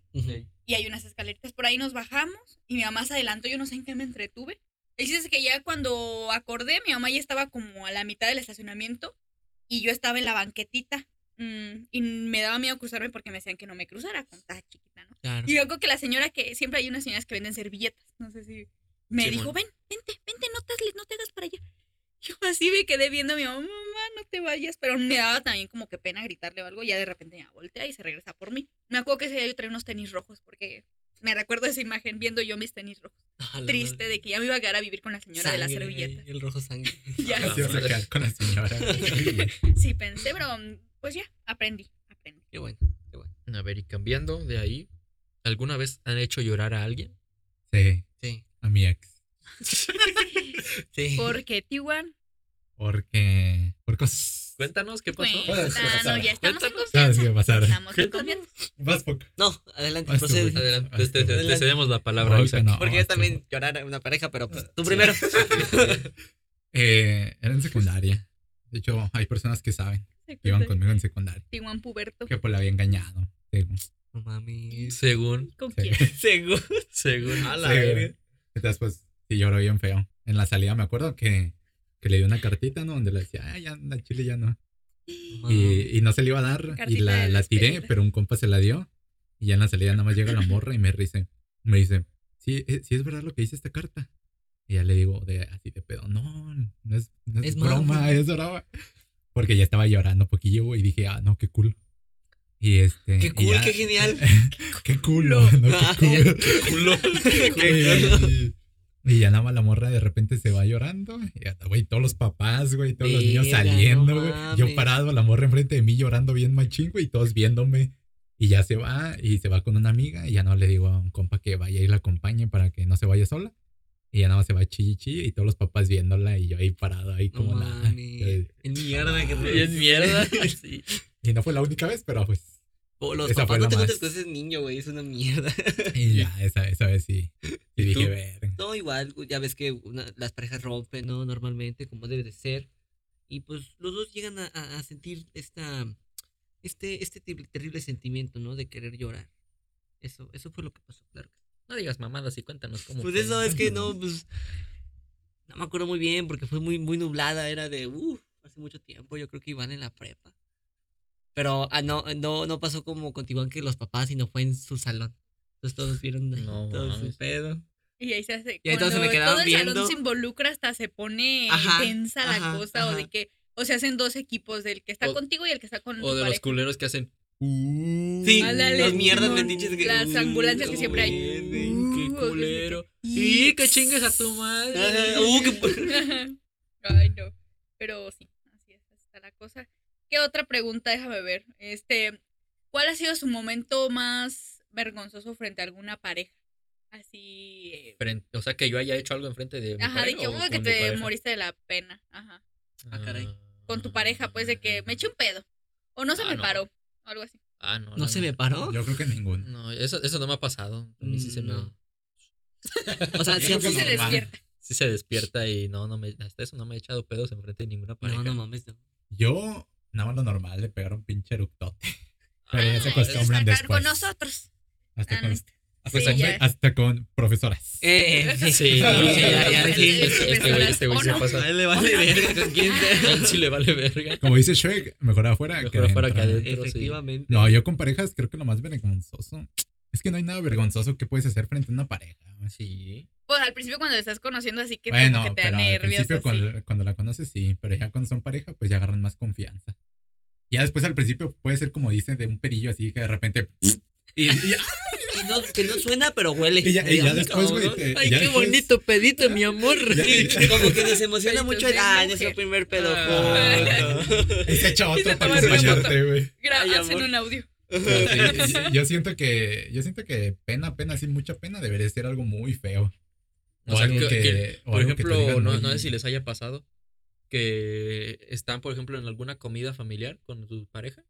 Y hay unas escaleritas por ahí, nos bajamos. Y mi mamá se adelantó, yo no sé en qué me entretuve. El chiste es que ya cuando acordé, mi mamá ya estaba como a la mitad del estacionamiento. Y yo estaba en la banquetita. mm, y me daba miedo cruzarme porque me decían que no me cruzara, con estaba chiquita, ¿no? Claro. Y luego que la señora que siempre hay unas señoras que venden servilletas, no sé si me Sí, dijo, ven, vente, vente, no te, no te hagas para allá. Yo así me quedé viendo a mi mamá, mamá, no te vayas, pero me daba también como que pena gritarle o algo, ya de repente ya voltea y se regresa por mí. Me acuerdo que ese día yo traía unos tenis rojos porque me recuerdo esa imagen viendo yo mis tenis rojos. A la Triste madre. de que ya me iba a quedar a vivir con la señora de las Sangre, servilletas. El rojo sangre. Ya, Ah, a quedar con la señora. sí pensé, pero pues ya, aprendí, aprendí. Qué bueno, qué bueno. A ver, y cambiando de ahí, ¿alguna vez han hecho llorar a alguien? Sí, Sí. a mi ex. Sí. ¿Por qué, Tiwan? Porque... Por cosas... Cuéntanos qué pasó. Cuéntanos, ya estamos en. Estamos en confianza. Vas, Poco. No, adelante, procede. Adelante, Ah, te, te- te adelante. cedemos la palabra, Ahorita Isaac. no. Porque yo esto- también llorar a una pareja, pero pues tú Sí. primero. Eh, era en secundaria. De hecho, hay personas que saben que iban conmigo en secundaria. Tiwan Puberto. Que pues la había engañado. según. No mames. Según, ¿Con quién? Seguro. según. A la Sí, verga. güey. Entonces, pues, sí lloró bien feo. En la salida me acuerdo que, que le dio una cartita, ¿no? Donde le decía, ay, ya, la chile ya no. Y, y no se le iba a dar. Y Cartita la, de la tiré, pero un compa se la dio. Y ya en la salida nada más llega la morra y me dice, me dice, sí, eh, sí es verdad lo que dice esta carta. Y ya le digo de así de pedo, no, no es, no es, Es broma, mami. es broma. Porque ya estaba llorando un poquillo y dije, ah, no, qué cool. Y este. Qué y cool, ya- qué genial. qué culo, no, qué cool. Culo. y, y ya nada más la morra de repente se va llorando. Y güey, todos los papás, güey, todos los niños saliendo, no güey. mames. Yo parado, la morra enfrente de mí llorando bien machín, güey, y todos viéndome. Y ya se va, y se va con una amiga, y ya no le digo a un compa que vaya y la acompañe para que no se vaya sola. Y ya nada más se va chilli chilli, y todos los papás viéndola, y yo ahí parado, ahí No como nada. mames. Eh, En mierda, que es mierda. Sí. Y no fue la única vez, pero pues. O los Esa papás fue no la te cuentas que ese niño, güey, es una mierda. Y ya, esa, esa vez sí. Sí ¿Y dije, ver. No, igual, ya ves que una- las parejas rompen, ¿no? Normalmente, como debe de ser. Y pues los dos llegan a, a- a sentir esta, este, este ter- terrible sentimiento, ¿no? De querer llorar. Eso, eso fue lo que pasó, claro. No digas mamadas y cuéntanos cómo. Pues fue. eso es que no, pues. No me acuerdo muy bien porque fue muy, muy nublada. Era de, uff, hace mucho tiempo. Yo creo que iban en la prepa. Pero ah, no, no, no pasó como con Tibán que los papás, sino fue en su salón. Entonces todos vieron No todo su pedo. Y ahí se hace. Y se me todo el viendo. salón se involucra, hasta se pone Ajá, tensa la ajá, cosa, o de que. O se hacen dos equipos, del que está O- contigo y el que está con O de los culeros que hacen. Sí, Ándale, las mierdas metiches que. Las ambulancias que siempre hay. Qué Uh, culero. sí que chingues a tu madre. Ajá, uh, qué- Ay, no. Pero sí, así es, así está la cosa. ¿Qué otra pregunta? Déjame ver. Este, ¿cuál ha sido su momento más vergonzoso frente a alguna pareja? Así. eh, Frente- o sea, que yo haya hecho algo enfrente de mi Ajá, de pareja que, o "Uy, que mi te pareja? moriste de la pena. Ajá. Ah, caray. Con tu pareja, pues de que me eché un pedo. O no se Ah, me no. paró. O algo así. Ah, no. ¿No se me paró? Yo creo que ninguno. No, eso, eso no me ha pasado. A mí sí se me... No. O sea, creo Sí que se despierta. Sí se despierta y no, no me... Hasta eso no me he echado pedos enfrente de ninguna pareja. No, no mames. no. Yo, nada más lo normal, le pegar un pinche eructote. Pero ya se Ay, acostumbran después. con nosotros. Hasta Ah, con, no. hasta, Sí, con, ya. hasta con profesoras. Eh, sí, Sí, no, sí, sí, ya, ya, sí. Este este güey este güey ¿O se pasa. A él le vale verga con quién A él sí le vale verga. Como dice Shrek, mejor afuera que Mejor afuera que adentro. adentro. sí. Efectivamente. No, yo con parejas creo que lo más vergonzoso es que no hay nada vergonzoso que puedes hacer frente a una pareja. Sí. Pues al principio cuando te estás conociendo así que bueno, como que te da pero al nervios. principio así. cuando, cuando la conoces sí, pero ya cuando son pareja pues ya agarran más confianza. Ya después al principio puede ser como dicen de un perillo así que de repente y, y ya, no, que no suena, pero huele. y ya- y ya Ay, después, güey, Ay, ya qué después- bonito pedito, mi amor. Y como que nos emociona mucho el ah, nuestro primer pedo Ah. y se echa Y se otro para acompañarte, güey. Hacen un audio. Pero sí, yo siento que yo siento que pena, pena, sí, mucha pena debería ser algo muy feo. O sea, algo que- que, o por algo que ejemplo, digan no, muy- no sé si les haya pasado que están, por ejemplo, en alguna comida familiar con su pareja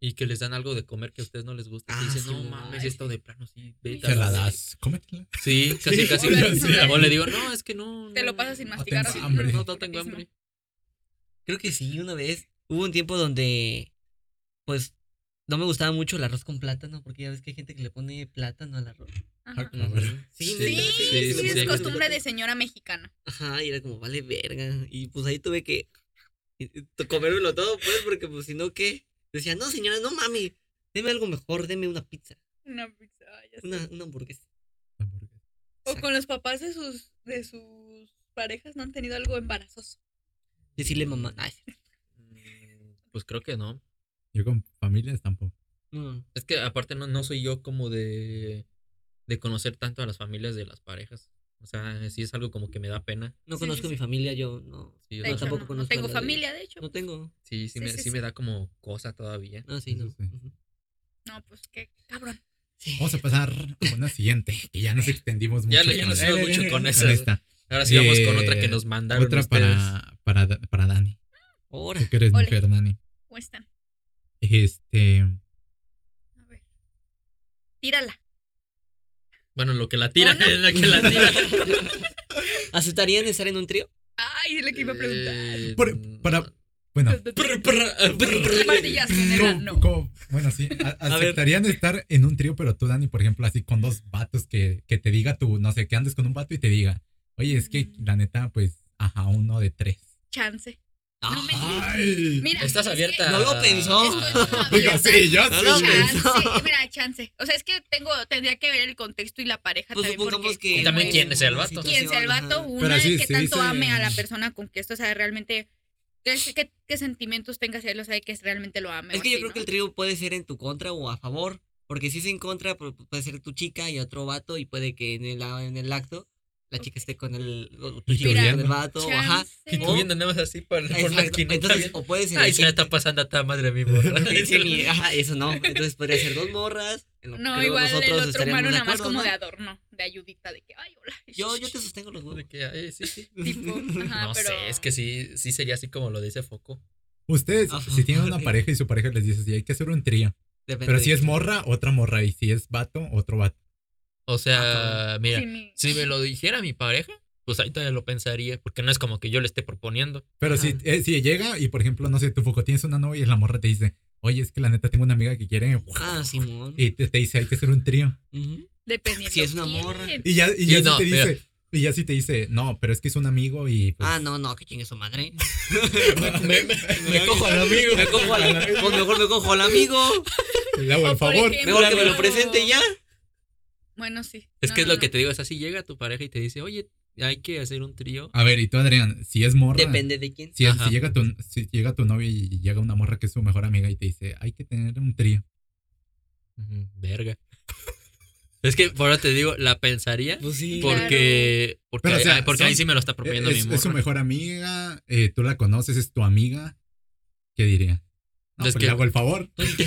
y que les dan algo de comer que a ustedes no les gusta. Ah, y dicen, sí, no no, mames, esto de plano sí. vete Se la la- das, cómetela. Sí, casi, casi. Sí, sí. O le digo, no, es que no. Te lo no, pasas sin no masticar. tengo así. hambre. No, no tengo hambre. Creo que sí, una vez. Hubo un tiempo donde, pues, no me gustaba mucho el arroz con plátano, porque ya ves que hay gente que le pone plátano al arroz. Ajá. Sí, Sí, sí, sí, sí, es costumbre de señora mexicana. Ajá, y era como, vale verga. Y pues ahí tuve que comérmelo todo, pues, porque pues si no, ¿qué? Decía, no, señora, no mami, deme algo mejor, deme una pizza, Una pizza, ya sé. una, una hamburguesa. O con los papás de sus, de sus parejas no han tenido algo embarazoso. Decirle mamá, ay, Mm, Pues creo que no. Yo con familias tampoco. no. Es que aparte no, no soy yo como de, de conocer tanto a las familias de las parejas. O sea, sí es algo como que me da pena. No Sí, conozco sí, mi familia, yo no. Sí, yo De No, hecho, tampoco no, no conozco tengo la de- familia, de hecho. No tengo. sí, sí, Sí, me, sí, sí sí. me da como cosa todavía. No, sí, no. No, pues qué cabrón. Sí. Vamos a pasar a una siguiente, que ya nos extendimos mucho. Ya nos con- hicimos mucho con con esta. Ahora sí vamos con Eh, otra que nos mandaron Otra ustedes. para, para, para Dani. Ahora. Tú que eres Ole. mujer, Dani. ¿Cómo están? Este. A ver. Tírala. Bueno, lo que la tira, ¿O no? es la que la tira. ¿Aceptarían estar en un trío? Ay, es lo que iba a preguntar. Eh, Por- para- Bueno, prr, prr, prr. Martillazo en el ¿cómo- ano. cómo- bueno, sí. a-. ¿Aceptarían estar en un trío, pero tú, Dani, por ejemplo, así con dos vatos que, que te diga tú, no sé, que andes con un vato y te diga, oye, es que Mm. la neta, pues, ajá, uno de tres. Chance. No me-. Mira, Estás es que abierta. No lo pensó. Digo, sí, yo No lo sí. pensó. Chance, mira, chance. O sea, es que tengo, tendría que ver el contexto y la pareja Pues también. supongamos porque que. Y también quién es el vato. quién sea el vato, una es sí, que sí tanto ame a la persona con que esto, o sea, realmente qué, qué, qué sentimientos tenga hacia él, o sea, que realmente lo ame. Es que yo así, creo ¿no? que el trío puede ser en tu contra o a favor. Porque si es en contra, pues, puede ser tu chica y otro vato. Y puede que en el, en el acto la chica esté con el, el vato. Ajá. Chance. Y tú O- viendo nada más así por, por la esquinita. Entonces, o puede ser. Ay, el se la está pasando a ta madre mi morra. Sí, mi- ajá, eso no. Entonces podría ser dos morras. en lo que No, igual el nosotros otro estaríamos humano de nada más como ¿no? de adorno, de ayudita, de que, ay, hola. Yo, yo te sostengo los De huevos. que, ay, sí, sí. Tipo, ajá, no pero... sé, es que sí, sí sería así como lo dice Foco. Ustedes, Ajá. si tienen una pareja y su pareja les dice, sí, hay que hacer un trío. Depende Pero de si es morra, otra morra. Y si es vato, otro vato. O Ah, sea, mira, Sí, mi- si me lo dijera mi pareja, pues ahí todavía lo pensaría, porque no es como que yo le esté proponiendo. Pero si, eh, si llega y, por ejemplo, no sé, tu foco tienes una novia y la morra te dice, oye, es que la neta tengo una amiga que quiere. Ah, Simón. Y te, te dice, hay que hacer un trío. Ujú. Dependiendo. Si es una morra. Y ya, y Y ya si no, te mira. dice, y ya si te dice, no, pero es que es un amigo y pues, Ah, no, no, que chingue su madre. me, me- me cojo al amigo. Me cojo al amigo. Pues mejor me cojo al amigo. le hago el por favor. ejemplo- Mejor que me lo presente ya. Bueno, sí. Es No, que es no, lo que te digo, es así llega tu pareja y te dice, oye, hay que hacer un trío. A ver, y tú, Adrián, si es morra. Depende de quién. Si, si llega tu, si llega tu novia y llega una morra que es su mejor amiga y te dice, hay que tener un trío. Verga. Es que por ahora te digo, la pensaría Pues sí. porque, porque, Pero, o sea, porque ahí sí me lo está proponiendo es, mi es su morra. mejor amiga, eh, tú la conoces, es tu amiga. ¿Qué diría? No, Es pues que- le hago el favor. Es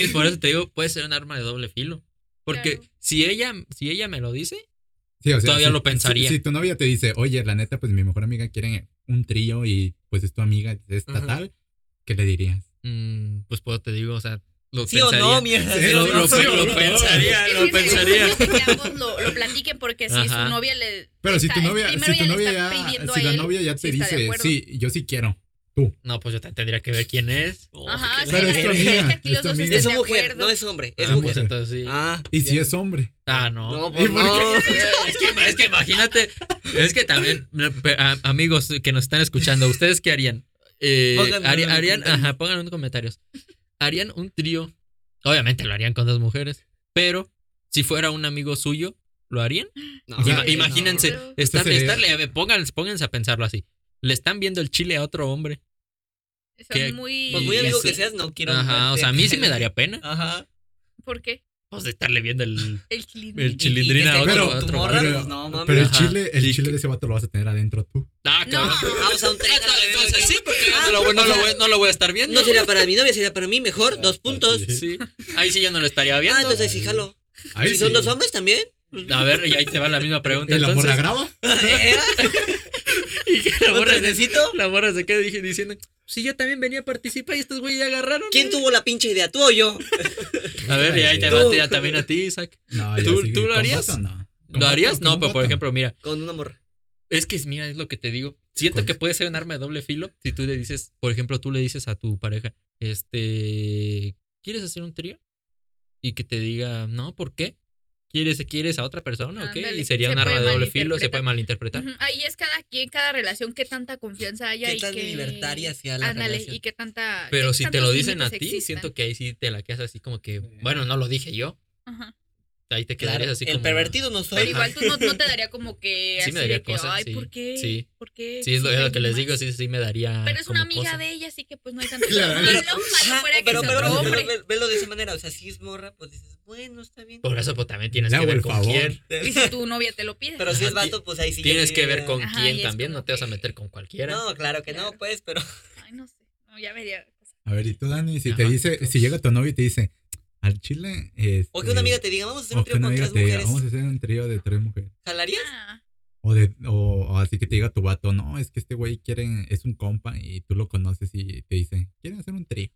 que por eso te digo, puede ser un arma de doble filo. Porque Claro. si ella, si ella me lo dice, Sí, o sea, Todavía si- lo pensaría. Si, si tu novia te dice, oye, la neta, pues mi mejor amiga quiere un trío y pues es tu amiga esta Ajá. tal, ¿qué le dirías? mm, pues puedo te digo, o sea, lo ¿Sí o pensaría. no, mierda? Sí, lo, lo- lo pensaría, Es lo pensaría. seguro que ambos lo, platiquen porque si Ajá. su novia le. Pero si está- tu novia, si tu novia ya, si la novia ya te si dice, sí, yo sí quiero, No, pues yo te- tendría que ver quién es. Oh, Ajá, qué sí, Pero es tu es que es tu amiga. mujer, no es hombre, es Ah, mujer. pues entonces sí. Ah, y si es hombre. Ah, no. no, ¿Y pues por no. es, que, es que imagínate, es que también, amigos que nos están escuchando, ¿ustedes qué harían? Eh, harían, comentarios. ajá, pónganlo en los comentarios. Harían un trío, obviamente lo harían con dos mujeres, pero si fuera un amigo suyo, ¿lo harían? No, Ima- imagínense, estar, estarle- a ver, pónganse, pónganse a pensarlo así. Le están viendo el chile a otro hombre. Son que- muy. Pues muy amigo que seas, no quiero. Ajá, o sea, a mí sí me daría pena. Ajá. ¿Por qué? Pues de estarle viendo el, El chilindrín. el chilindrín a otro, a morra, vato. Pero, pues, no, mames. pero el Ajá. chile, el chile de ese vato lo vas a tener adentro tú. Ah, No. cabrón. Ah, o sea, un trío. Entonces sí, porque Ah, no, lo, voy- no, lo voy, no lo voy a estar viendo. No sería para mi novia, sería para mí mejor. Dos puntos. Sí. Ahí sí yo no lo estaría viendo. Ah, entonces sí, jalo. Ahí Si son sí. dos hombres también. A ver, y ahí te va la misma pregunta. ¿Y la entonces. morra graba? Y que la ¿Un morra, trenecito? la morra se queda dije, diciendo, si yo también venía a participar y estos güeyes ya agarraron. ¿Quién ¿eh?". tuvo la pinche idea? ¿Tú o yo? A ver, y ahí te Tú. va tía, también a ti, Isaac. No, ¿Tú- sí, tú lo ¿con harías? vato no? ¿Con ¿Lo harías? ¿Con No, pero por vato? ejemplo, mira, Con una morra. es que mira, es lo que te digo. Siento Pues- que puede ser un arma de doble filo si tú le dices, por ejemplo, tú le dices a tu pareja, este, ¿quieres hacer un trío? Y que te diga, no, ¿por qué? ¿Quieres, quieres a otra persona o qué? Ándale, Y sería se un arma de doble filo, se puede malinterpretar. malinterpretar. Ujú, Ahí es cada quien, cada relación, qué tanta confianza haya ¿Qué y tan qué... libertaria sea la Ándale, relación? y qué tanta... Pero qué si te lo dicen a ti, existan. siento que ahí sí te la quedas así como que, bueno, no lo dije yo. Ajá. Ahí te quedarías Claro, así el como. pervertido no soy. Pero igual tú no, no te daría como que Sí así me daría de que, cosa, ay, sí, ¿por qué? sí. ¿Por qué? Sí, es lo, Sí, es lo que les digo, sí, sí me daría. Pero es una amiga cosa. de ella, así que pues no hay tanto Claro, pero- Malo que pero, pero, pero, hombre. ve- velo de esa manera. O sea, si es morra, pues dices, bueno, está bien. Por eso, pues también tienes Le que ver el con favor. quién. Y si tu novia te lo pide. Pero si es vato, pues ahí sí. Tienes que ver con quién también, no te vas a meter con cualquiera. No, claro que no, pues, pero. Ay, no sé. No, ya me. A ver, y tú, Dani, si te dice, si llega tu novio y te dice, al chile, este, O que una amiga te diga, vamos a hacer un trío con tres te diga, mujeres. vamos a hacer un trío de tres mujeres. ¿Jalarías? Ah, O, de, o, o así que te diga tu vato, no, es que este güey quiere, es un compa y tú lo conoces y te dice, quieren hacer un trío.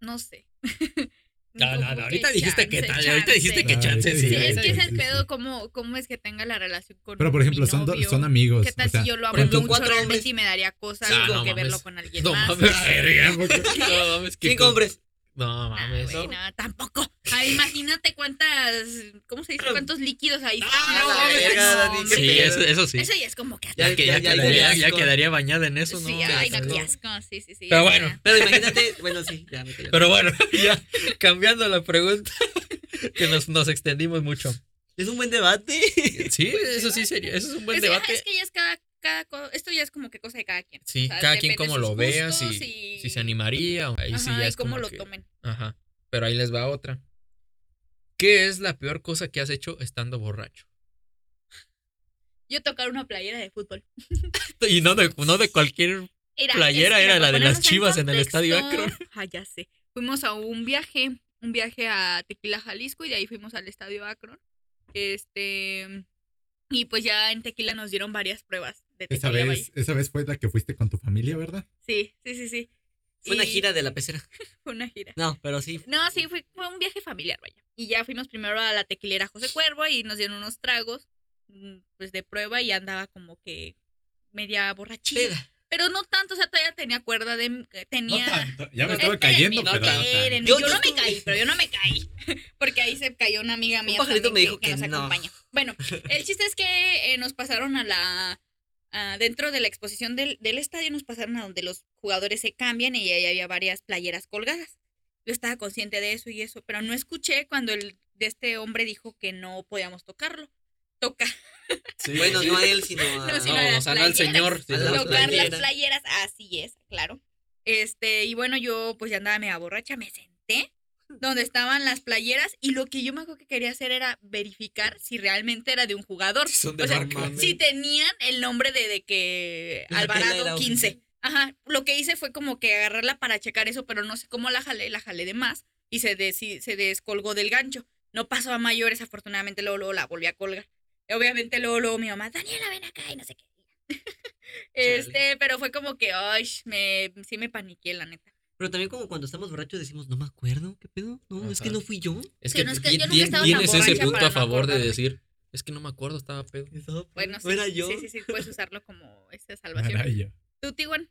no sé. No, no, no, ahorita dijiste que chance, tal, ahorita dijiste que chance, ahorita sí. Sí, es que es el sí, pedo sí. cómo, cómo es que tenga la relación con Pero por ejemplo, mi son, son amigos. ¿Qué tal o sea, si yo lo ejemplo, mucho cuatro hombres. y me daría cosa Ah, que mames. verlo con alguien No más? mames, verga. No mames, qué Cinco hombres. No Ah, mames. no, tampoco. Ah, imagínate cuántas, ¿cómo se dice? Cuántos líquidos hay. No, No, Sí, eso, eso sí. Eso ya es como que Ya- Ya, que ya, ya- ya quedaría, ya bañada en eso, ¿no? Sí, ay, no, asco. qué asco. Sí, sí, sí. Pero bueno. Pero imagínate, bueno, sí, ya me. Pero bueno, ya cambiando la pregunta, que nos, nos extendimos mucho. Es un buen debate. Sí, eso sí sería, eso es un buen debate. Es que ya es cada, cada esto ya es como que cosa de cada quien. Sí, O sea, cada quien como lo vea, si, y- si se animaría. o- Ahí sí Ajá, ya y es cómo como lo que- tomen. Ajá. Pero ahí les va otra. ¿Qué es la peor cosa que has hecho estando borracho? Yo tocar una playera de fútbol. Y no de, no de cualquier. Era, Playera era la de las ponernos en Chivas en el Estadio Akron. Ah, ya sé. Fuimos a un viaje, un viaje a Tequila, Jalisco, y de ahí fuimos al Estadio Akron. Este. Y pues ya en Tequila nos dieron varias pruebas de esa vez, esa vez fue la que fuiste con tu familia, ¿verdad? Sí, sí, sí, sí. Fue una gira de la pecera. Fue una gira. No, pero sí. No, sí, fue, fue un viaje familiar, vaya. Y ya fuimos primero a la tequilera José Cuervo y nos dieron unos tragos, mm, pues de prueba y andaba como que media borrachilla. Peda. Pero no tanto, o sea, todavía tenía cuerda de... Tenía... Ya me No, estaba cayendo, no, pero. espérenme. Yo- Yo, yo no me caí, pero yo no me caí. Porque ahí se cayó una amiga mía. pajarito también me dijo que nos no. acompaña. Bueno, el chiste es que eh, nos pasaron a la. A- dentro de la exposición del, del estadio, nos pasaron a donde los jugadores se cambian y ahí había varias playeras colgadas. Yo estaba consciente de eso y eso, pero no escuché cuando el de este hombre dijo que no podíamos tocarlo. Toca, Bueno, no a él, sino a. No, sino No, a o sea, no al señor. A sino las a las tocar las playeras. playeras, así es, claro. Este, y bueno, yo pues ya andaba media borracha, me senté donde estaban las playeras y lo que yo me acuerdo que quería hacer era verificar si realmente era de un jugador. Son de O sea, si tenían el nombre de, de que La Alvarado 15. oficial. Ajá, lo que hice fue como que agarrarla para checar eso, pero no sé cómo la jalé, la jalé de más. y se, desi- se descolgó del gancho. No pasó a mayores, afortunadamente luego, luego la volví a colgar. Obviamente luego, luego mi mamá, Daniela, ven acá y no sé qué. este, pero fue como que, ay, me, sí me paniqué, la neta. Pero también como cuando estamos borrachos decimos, no me acuerdo, ¿qué pedo? No, es que no fui yo. Es Sí, que, no, es que yo nunca tan tienes ese punto a no favor de decir, es que no me acuerdo, estaba pedo. Bueno, sí. ¿No era yo? Sí, sí, sí, puedes usarlo como esta salvación. Era yo. ¿Tú, Tiguan?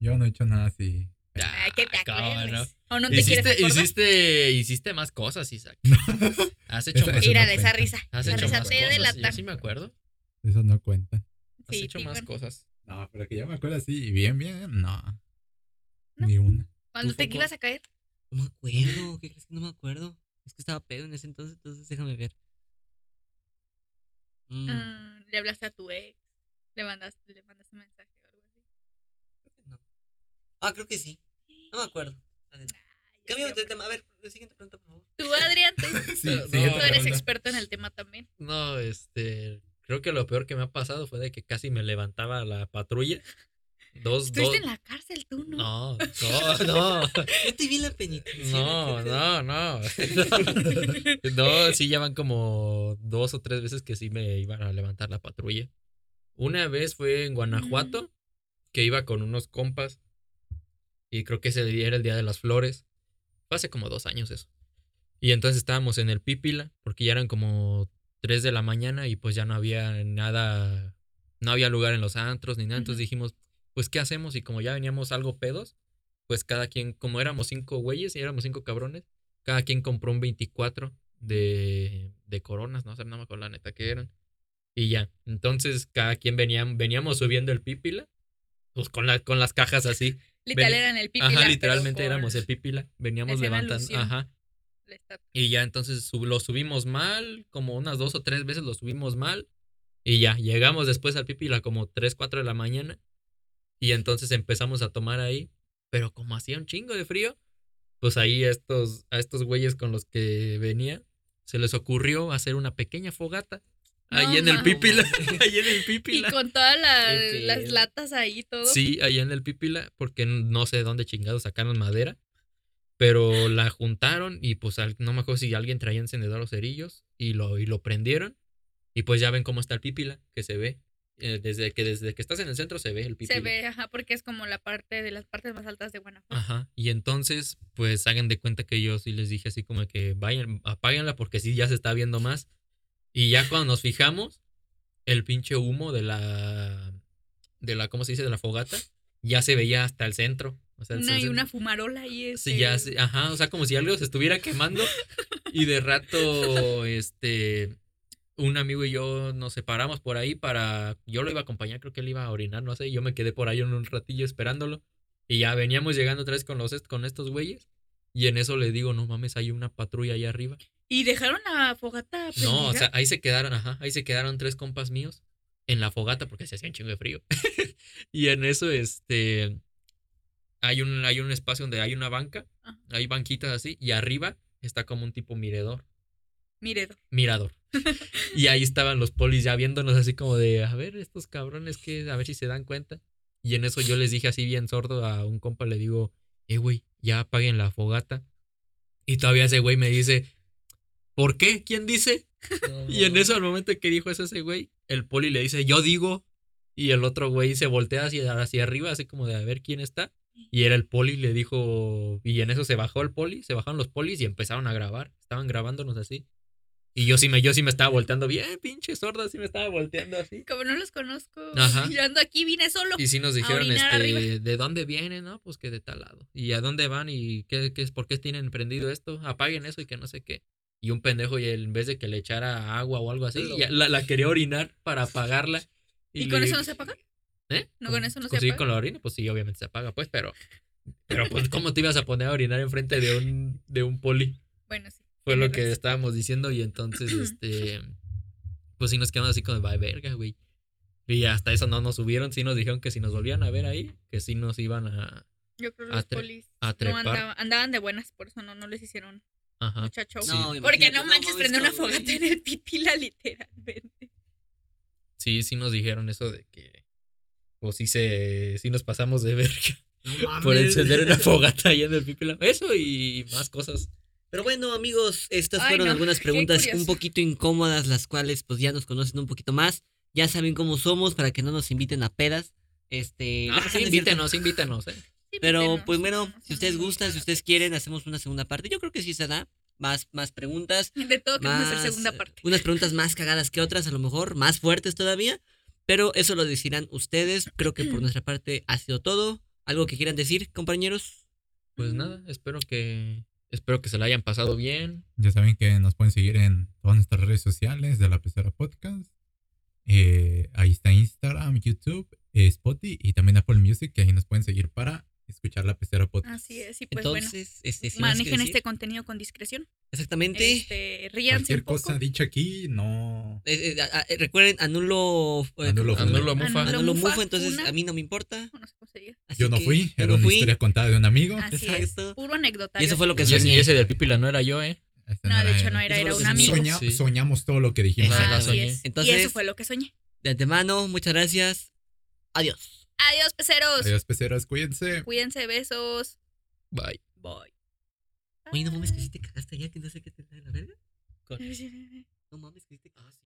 Yo no he hecho nada así. Ay, que te acuerdes. ¿O no te quieres Hiciste, acordar? hiciste, hiciste más cosas, Isaac. Has hecho Esa- más, no esa risa. has Esa hecho risa más te cosas. Yo sí me acuerdo. Eso no cuenta. Has Sí, hecho más cosas. No, pero que yo me acuerdo así, bien, bien, no. ¿No? Ni una. ¿Cuándo ¿Tú, te ibas a caer? No me acuerdo, ¿qué crees que no me acuerdo? Es que estaba pedo en ese entonces, entonces déjame ver. Mm, Ah, le hablaste a tu ex. Le mandaste, le mandaste un mensaje o algo así. creo que no. Ah, creo que sí. No me acuerdo. Cambio de tema. A ver, siguiente pregunta, por favor. Tú, Adrián, tú, Sí, No, tú eres pregunta. experto en el tema también. No, este. Creo que lo peor que me ha pasado fue de que casi me levantaba la patrulla. Dos, dos. Estuviste en la cárcel tú, ¿no? No, no, no. Yo te vi en la penitencia. No, no, no. No, sí, ya van como dos o tres veces que sí me iban a levantar la patrulla. Una vez fue en Guanajuato, que iba con unos compas. Y creo que ese día era el Día de las Flores. Fue hace como dos años eso. Y entonces estábamos en el Pípila, porque ya eran como tres de la mañana y pues ya no había nada, no había lugar en los antros ni nada. Entonces dijimos, pues, ¿qué hacemos? Y como ya veníamos algo pedos, pues cada quien, como éramos cinco güeyes y éramos cinco cabrones, cada quien compró un 24 de, de coronas, no sé, no me acuerdo la neta que eran. Y ya, entonces cada quien venía, veníamos subiendo el pípila, pues con, la, con las cajas así. Literal eran el pipila. ajá, literalmente éramos el pípila, veníamos levantando, ajá. Y ya entonces sub- lo subimos mal, como unas dos o tres veces lo subimos mal. Y ya, llegamos después al Pipila como 3, 4 de la mañana. Y entonces empezamos a tomar ahí. Pero como hacía un chingo de frío, pues ahí a estos, a estos güeyes con los que venía, se les ocurrió hacer una pequeña fogata. Ahí en el. Pipila. ahí en el Y Pipila. con todas la- las latas ahí todo. Sí, allá en el Pipila, porque no sé de dónde chingados sacaron madera, pero la juntaron y pues no me acuerdo si alguien traía encendedor o cerillos y lo, y lo prendieron y pues ya ven cómo está el Pipila, que se ve. Eh, desde que desde que estás en el centro se ve el Pipila. Se ve, ajá, porque es como la parte de las partes más altas de Guanajuato. Ajá. Y entonces, pues hagan de cuenta que yo sí les dije así como que vayan, apáguenla porque sí ya se está viendo más. Y ya cuando nos fijamos, el pinche humo de la de la ¿cómo se dice? de la fogata ya se veía hasta el centro. O sea, Una se- y una fumarola ahí. Este, Sí, ya, sé, ajá, o sea, como si algo se estuviera quemando y de rato, este, un amigo y yo nos separamos por ahí para, yo lo iba a acompañar, creo que él iba a orinar, no sé, yo me quedé por ahí un ratillo esperándolo y ya veníamos llegando otra vez con los, con estos güeyes y en eso le digo, no mames, hay una patrulla ahí arriba. Y dejaron la fogata. No, o sea, ahí se quedaron, ajá, ahí se quedaron tres compas míos en la fogata porque se hacía un chingo de frío. y en eso, este, hay un, hay un espacio donde hay una banca, Ajá. hay banquitas así, y arriba está como un tipo mirador, Mire, mirador. Y ahí estaban los polis ya viéndonos así como de, a ver, estos cabrones que, a ver si se dan cuenta. Y en eso yo les dije así bien sordo a un compa, le digo, eh, güey, ya apaguen la fogata. Y todavía ese güey me dice, ¿por qué? ¿Quién dice? Y en eso, al momento que dijo eso ese güey, el poli le dice, yo digo. Y el otro güey se voltea hacia, hacia arriba, así como de a ver quién está. Y era el poli, le dijo. Y en eso se bajó el poli, se bajaron los polis y empezaron a grabar. Estaban grabándonos así. Y yo sí me, yo sí me estaba volteando bien, pinche sorda, sí me estaba volteando así. como no los conozco. Ajá. Yo ando aquí, vine solo. Y sí nos dijeron, este, arriba. ¿de dónde vienen? No, pues que de tal lado. ¿Y a dónde van? ¿Y qué, qué es? ¿Por qué tienen prendido esto? Apaguen eso y que no sé qué. Y un pendejo, y él, en vez de que le echara agua o algo así, ya la, la quería orinar para apagarla. ¿Y, con le- eso no se apaga? ¿Eh? ¿No con eso no se Pues sí, apaga? con la orina, pues sí, obviamente se apaga, pues, pero. Pero, pues, ¿cómo te ibas a poner a orinar enfrente de un, de un poli? Bueno, sí. Fue lo que estábamos diciendo, y entonces, este. Pues sí, nos quedamos así como de, "Vaya verga, güey. Y hasta eso no nos subieron, sí nos dijeron que si nos volvían a ver ahí, que sí nos iban a. Yo creo que los tre- polis a no andaban, andaban de buenas, por eso no, no les hicieron Ajá. mucha show. No, Porque no manches, mames, prender una fogata en el pipila, literalmente. Sí, sí nos dijeron eso de que. Pues sí se. Sí nos pasamos de verga. No Por encender una fogata ahí en el pípila. Eso y más cosas. Pero bueno, amigos, estas Ay, fueron no, algunas preguntas un poquito incómodas, las cuales pues ya nos conocen un poquito más. Ya saben cómo somos para que no nos inviten a pedas. Este, Ah, sí, invítenos, invítenos. eh. Sí, Pero invítenos, pues bueno, no, si ustedes gustan, si ustedes quieren, hacemos una segunda parte. Yo creo que sí se da. Más, más preguntas. De todo a hacer más, segunda parte. Unas preguntas más cagadas que otras, a lo mejor, más fuertes todavía. Pero eso lo decidirán ustedes. Creo que por nuestra parte ha sido todo. ¿Algo que quieran decir, compañeros? Pues nada, espero que espero que se la hayan pasado bien. Ya saben que nos pueden seguir en todas nuestras redes sociales de la Pecera Podcast. Eh, ahí está Instagram, YouTube, eh, Spotify y también Apple Music, que ahí nos pueden seguir para escuchar la Pecera Podcast. Así es, y pues bueno. Entonces, este, más que Manejen este contenido con discreción. Exactamente. Este, ríanse Cualquier un poco. cosa dicha aquí, no. Eh, eh, a- a- eh, recuerden, anulo. eh, Anulo ¿cómo- Anulo mufa. Anulo Anulo mufa, mufa, entonces a mí no me importa. No sé cómo se diga. así Yo no que fui, era no una fui. historia contada de un amigo. Así Exacto. es. Puro anecdotario. Y eso fue lo que Y ese, soñé. y ese del Pipila no era yo, ¿eh? Este No, de hecho no era, Eso era un amigo. soñé. Soña- Sí. Soñamos todo lo que dijimos. Así es. Entonces- y eso fue lo que soñé. De antemano, muchas gracias. Adiós. Adiós, peceros. Adiós, peceros, cuídense. Cuídense, besos. Bye. Bye. Oye, no mames, que si te cagaste ya, que no sé qué te da la verga. No mames, que sí te cagaste.